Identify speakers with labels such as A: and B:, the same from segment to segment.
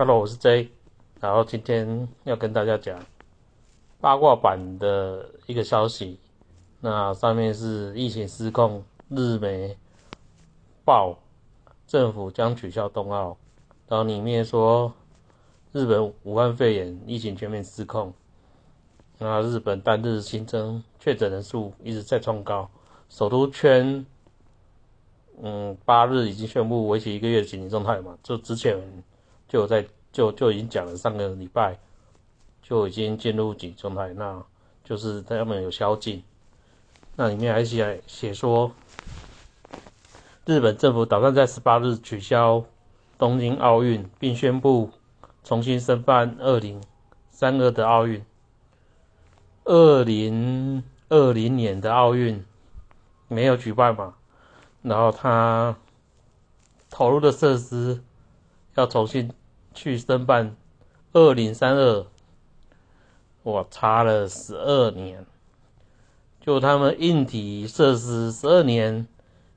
A: Hello，我是 J，然后今天要跟大家讲八卦版的一个消息。那上面是疫情失控，日媒报政府将取消冬奥，然后里面说日本武汉肺炎疫情全面失控。那日本单日新增确诊人数一直在创高，首都圈嗯八日已经宣布为期一个月的紧急状态嘛，就之前。就在就就已经讲了，上个礼拜就已经进入紧急状态，那就是他们有宵禁。那里面还写写说，日本政府打算在十八日取消东京奥运，并宣布重新申办二零三二的奥运。二零二零年的奥运没有举办嘛，然后他投入的设施要重新。去申办二零三二，我查了十二年，就他们硬体设施十二年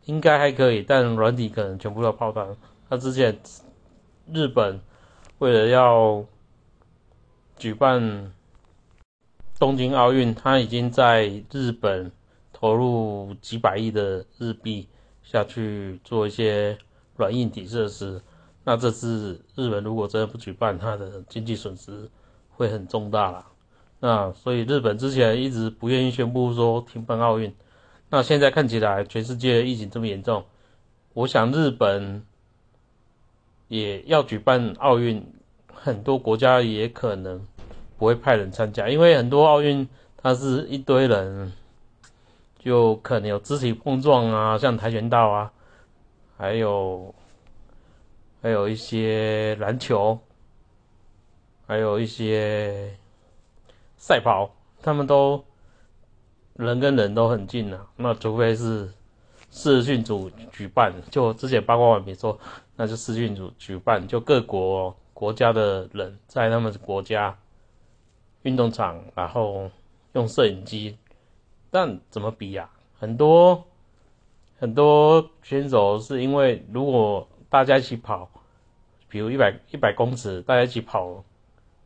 A: 应该还可以，但软体可能全部要泡汤。他之前日本为了要举办东京奥运，他已经在日本投入几百亿的日币下去做一些软硬体设施。那这次日本如果真的不举办，它的经济损失会很重大啦。那所以日本之前一直不愿意宣布说停办奥运。那现在看起来全世界疫情这么严重，我想日本也要举办奥运，很多国家也可能不会派人参加，因为很多奥运它是一堆人，就可能有肢体碰撞啊，像跆拳道啊，还有。还有一些篮球，还有一些赛跑，他们都人跟人都很近啊。那除非是视讯组举办，就之前八卦网没说，那就视讯组举办，就各国国家的人在他们国家运动场，然后用摄影机，但怎么比呀？很多很多选手是因为如果大家一起跑。比如一百一百公尺，大家一起跑，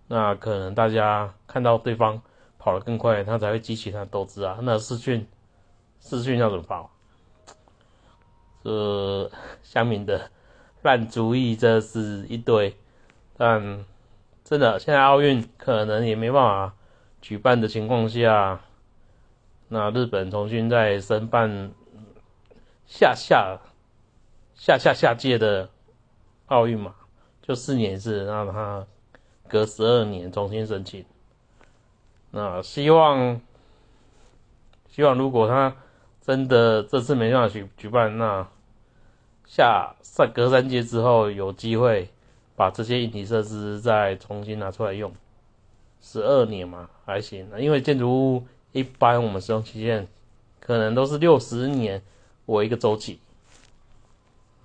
A: 那可能大家看到对方跑得更快，他才会激起他的斗志啊。那视讯，视讯要怎么跑？这乡民的 烂主意，这是一堆。但真的，现在奥运可能也没办法举办的情况下，那日本重新再申办下下下下下届的奥运嘛？就四年一次，让他隔十二年重新申请。那希望，希望如果他真的这次没办法举举办，那下三隔三届之后有机会把这些硬体设施再重新拿出来用。十二年嘛还行，因为建筑物一般我们使用期限可能都是六十年为一个周期。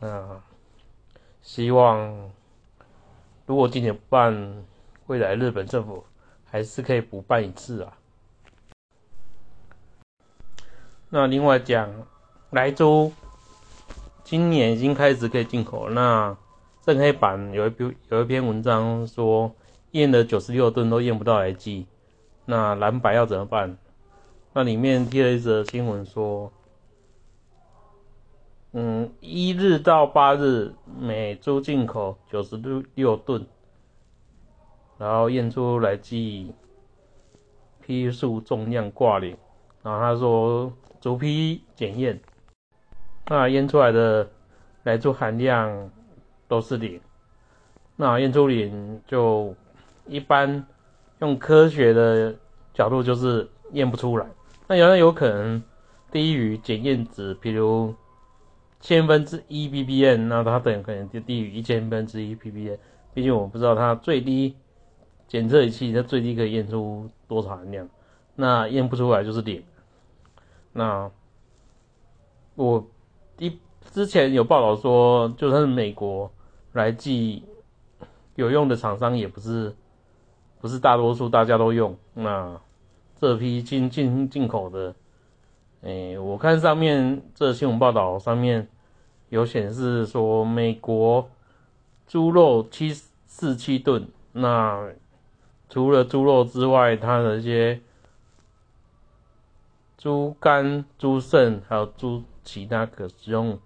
A: 那希望。如果今年不办，未来日本政府还是可以补办一次啊。那另外讲，莱州今年已经开始可以进口。那正黑板有一篇有一篇文章说，验了九十六吨都验不到来剂，那蓝白要怎么办？那里面贴了一则新闻说。嗯，一日到八日每周进口九十六六吨，然后验出来计批数重量挂零，然后他说逐批检验，那验出来的来做含量都是零，那验出零就一般用科学的角度就是验不出来，那有有可能低于检验值，比如。千分之一 ppm，那它等可能就低于一千分之一 ppm。毕竟我不知道它最低检测仪器它最低可以验出多少含量，那验不出来就是零。那我一之前有报道说，就算是美国来寄有用的厂商，也不是不是大多数大家都用。那这批进进进口的。哎，我看上面这新闻报道上面有显示说，美国猪肉七四七吨。那除了猪肉之外，它的一些猪肝、猪肾还有猪其他可食用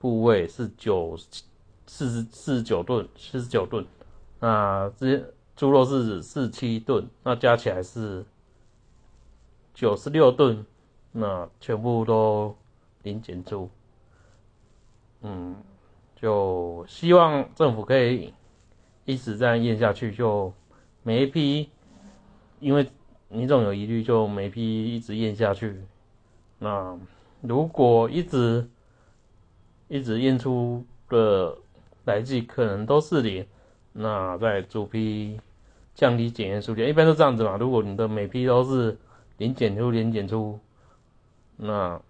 A: 部位是九四十四十九吨，四十九吨。那这些猪肉是四七吨，那加起来是九十六吨。那全部都零检出。嗯，就希望政府可以一直这样验下去，就每一批，因为你总有疑虑，就每批一直验下去。那如果一直一直验出的来剂可能都是零，那在主批降低检验数量，一般都这样子嘛。如果你的每批都是零检出、零检出，那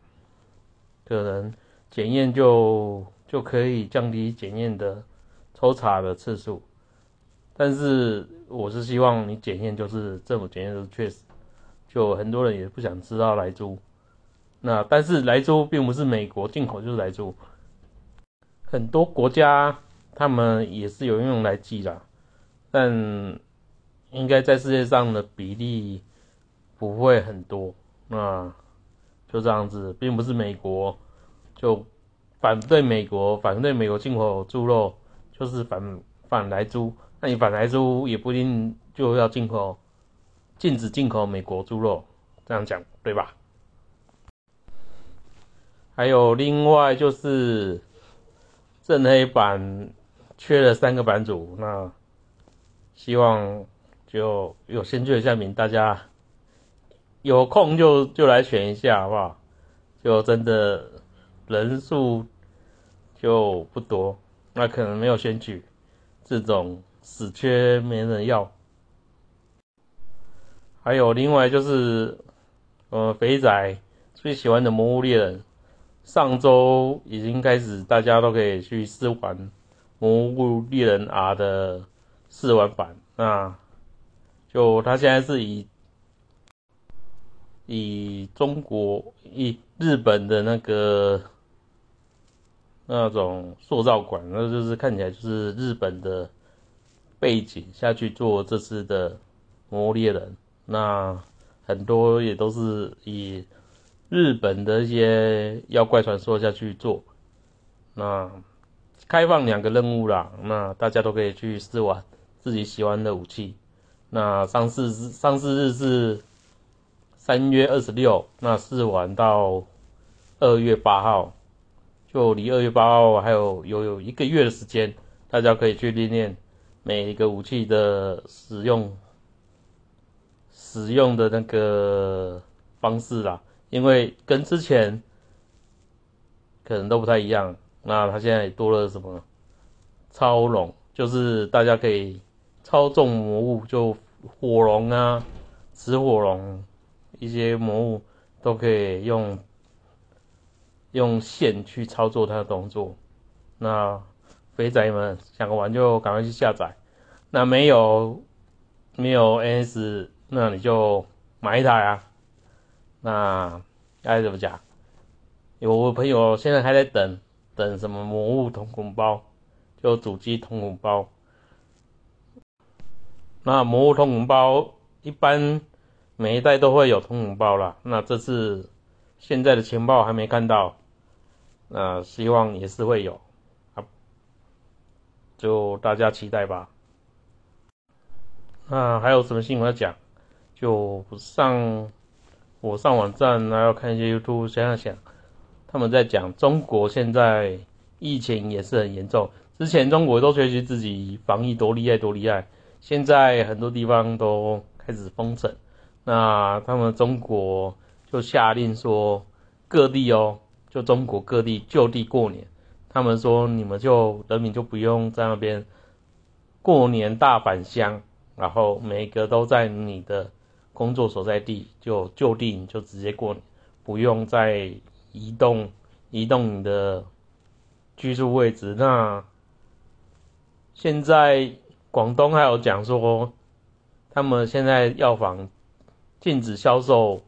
A: 可能。检验就就可以降低检验的抽查的次数，但是我是希望你检验就是政府检验是确实，就很多人也不想知道来猪，那但是来猪并不是美国进口就是来猪，很多国家他们也是有用来剂的，但应该在世界上的比例不会很多，那就这样子，并不是美国。就反对美国，反对美国进口猪肉，就是反反来猪。那你反来猪也不一定就要进口，禁止进口美国猪肉，这样讲对吧？还有另外就是正黑板缺了三个版主，那希望就有先确一下名，大家有空就就来选一下，好不好？就真的。人数就不多，那可能没有选举，这种死缺没人要。还有另外就是，呃，肥仔最喜欢的《魔物猎人》，上周已经开始，大家都可以去试玩《魔物猎人 R》的试玩版。那就他现在是以以中国以日本的那个。那种塑造馆，那就是看起来就是日本的背景下去做这次的魔猎人，那很多也都是以日本的一些妖怪传说下去做。那开放两个任务啦，那大家都可以去试玩自己喜欢的武器。那上市日上市日是三月二十六，那试玩到二月八号。就离二月八号还有有有一个月的时间，大家可以去练练每一个武器的使用使用的那个方式啦，因为跟之前可能都不太一样。那它现在多了什么超龙，就是大家可以操纵魔物，就火龙啊、紫火龙一些魔物都可以用。用线去操作它的动作，那肥仔们想玩就赶快去下载。那没有没有 NS，那你就买一台啊。那该怎么讲？有朋友现在还在等等什么魔物通孔包，就主机通孔包。那魔物通孔包一般每一代都会有通孔包啦。那这次现在的情报还没看到。那希望也是会有，啊，就大家期待吧。那还有什么新闻要讲？就上我上网站，然后看一些 YouTube，想想想，他们在讲中国现在疫情也是很严重。之前中国都学习自己防疫多厉害多厉害，现在很多地方都开始封城。那他们中国就下令说，各地哦。就中国各地就地过年，他们说你们就人民就不用在那边过年大返乡，然后每个都在你的工作所在地就就地你就直接过年，不用再移动移动你的居住位置。那现在广东还有讲说，他们现在药房禁止销售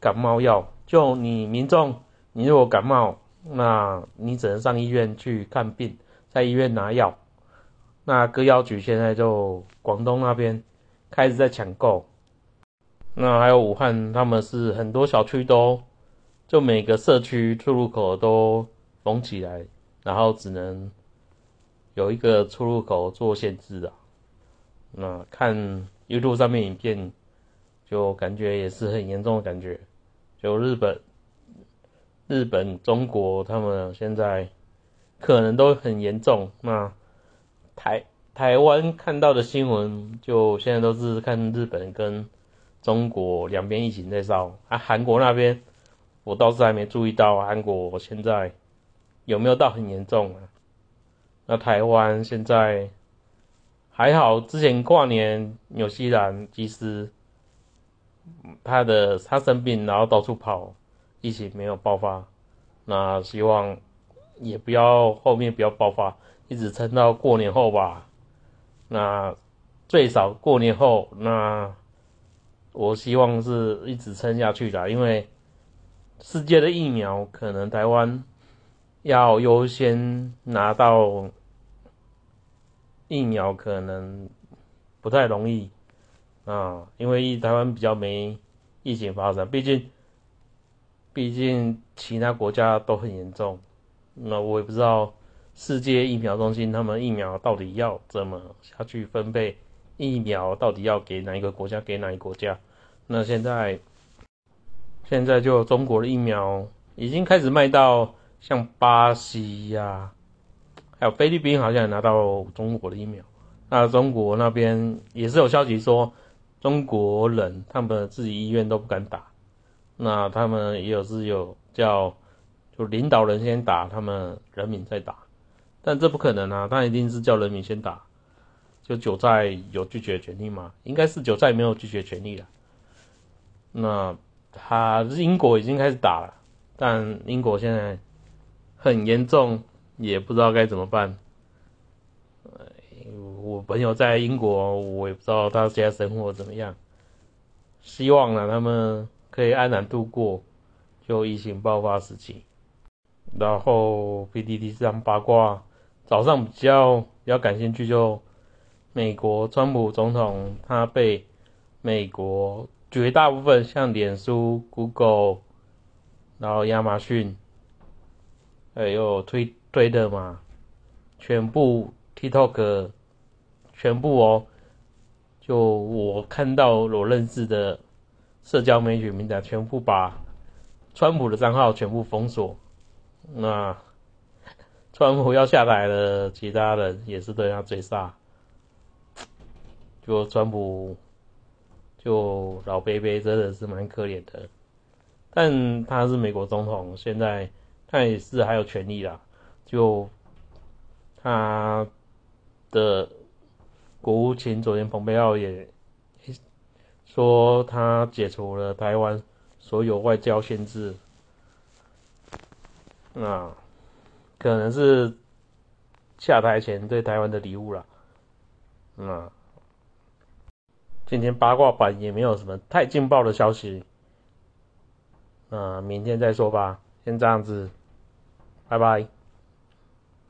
A: 感冒药，就你民众。你如果感冒，那你只能上医院去看病，在医院拿药。那歌谣局现在就广东那边开始在抢购。那还有武汉，他们是很多小区都就每个社区出入口都封起来，然后只能有一个出入口做限制的。那看 YouTube 上面影片，就感觉也是很严重的感觉。就日本、日本、中国，他们现在可能都很严重。那台台湾看到的新闻，就现在都是看日本跟。中国两边疫情在烧啊，韩国那边我倒是还没注意到韩国现在有没有到很严重啊？那台湾现在还好，之前跨年纽西兰其实他的他生病然后到处跑，疫情没有爆发，那希望也不要后面不要爆发，一直撑到过年后吧。那最少过年后那。我希望是一直撑下去的，因为世界的疫苗可能台湾要优先拿到疫苗，可能不太容易啊，因为台湾比较没疫情发生，毕竟毕竟其他国家都很严重，那我也不知道世界疫苗中心他们疫苗到底要怎么下去分配。疫苗到底要给哪一个国家？给哪一个国家？那现在，现在就中国的疫苗已经开始卖到像巴西呀，还有菲律宾，好像也拿到中国的疫苗。那中国那边也是有消息说，中国人他们自己医院都不敢打。那他们也有是有叫，就领导人先打，他们人民再打。但这不可能啊，他一定是叫人民先打。就九寨有拒绝权利吗？应该是九寨没有拒绝权利了。那他英国已经开始打了，但英国现在很严重，也不知道该怎么办。我朋友在英国，我也不知道他现在生活怎么样。希望呢，他们可以安然度过就疫情爆发时期。然后 PDD 上八卦，早上比较比较感兴趣就。美国川普总统他被美国绝大部分像脸书、Google，然后亚马逊，还有推推的嘛，全部 TikTok，全部哦，就我看到我认识的社交媒体名单，全部把川普的账号全部封锁。那 川普要下台了，其他人也是对他追杀。就川普，就老贝贝真的是蛮可怜的，但他是美国总统，现在他也是还有权利啦。就他的国务卿昨天蓬佩奥也说，他解除了台湾所有外交限制，那可能是下台前对台湾的礼物了，那。今天八卦版也没有什么太劲爆的消息，那明天再说吧，先这样子，拜拜。